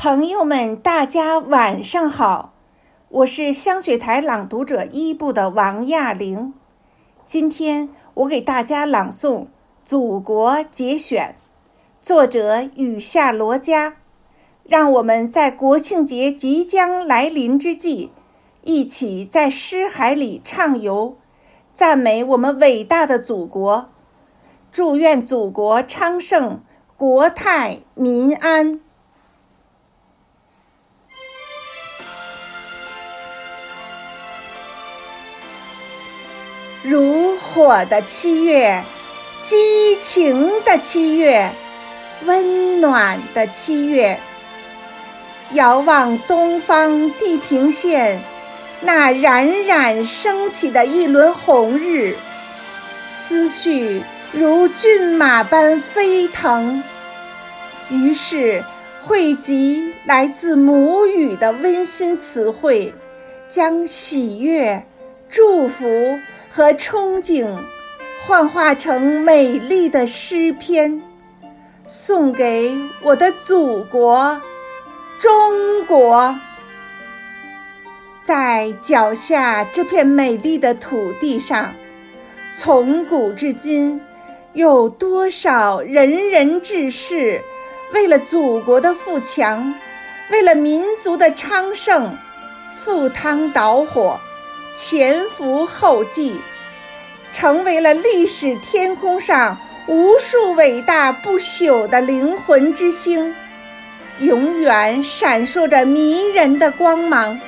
朋友们，大家晚上好，我是香雪台朗读者一部的王亚玲。今天我给大家朗诵《祖国节选》，作者雨下罗家。让我们在国庆节即将来临之际，一起在诗海里畅游，赞美我们伟大的祖国。祝愿祖国昌盛，国泰民安。如火的七月，激情的七月，温暖的七月。遥望东方地平线，那冉冉升起的一轮红日，思绪如骏马般飞腾。于是，汇集来自母语的温馨词汇，将喜悦、祝福。和憧憬幻化成美丽的诗篇，送给我的祖国中国。在脚下这片美丽的土地上，从古至今，有多少仁人志士为了祖国的富强，为了民族的昌盛，赴汤蹈火。前赴后继，成为了历史天空上无数伟大不朽的灵魂之星，永远闪烁着迷人的光芒。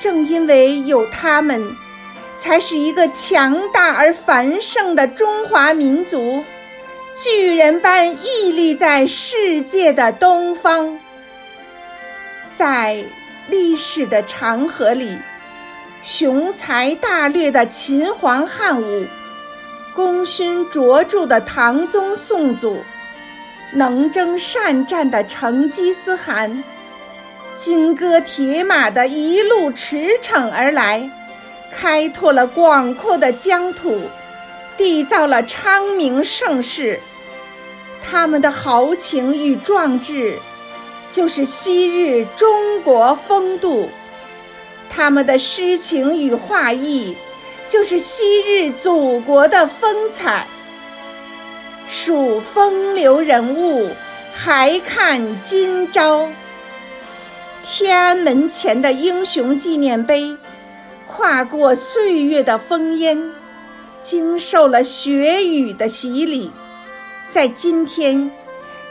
正因为有他们，才是一个强大而繁盛的中华民族，巨人般屹立在世界的东方。在历史的长河里。雄才大略的秦皇汉武，功勋卓著的唐宗宋祖，能征善战的成吉思汗，金戈铁马的一路驰骋而来，开拓了广阔的疆土，缔造了昌明盛世。他们的豪情与壮志，就是昔日中国风度。他们的诗情与画意，就是昔日祖国的风采。数风流人物，还看今朝。天安门前的英雄纪念碑，跨过岁月的烽烟，经受了血雨的洗礼，在今天，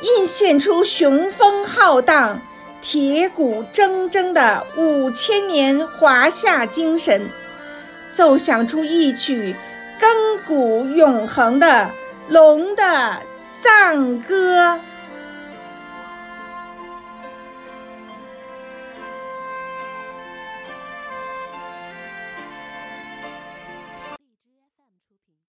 映现出雄风浩荡。铁骨铮铮的五千年华夏精神，奏响出一曲亘古永恒的龙的赞歌。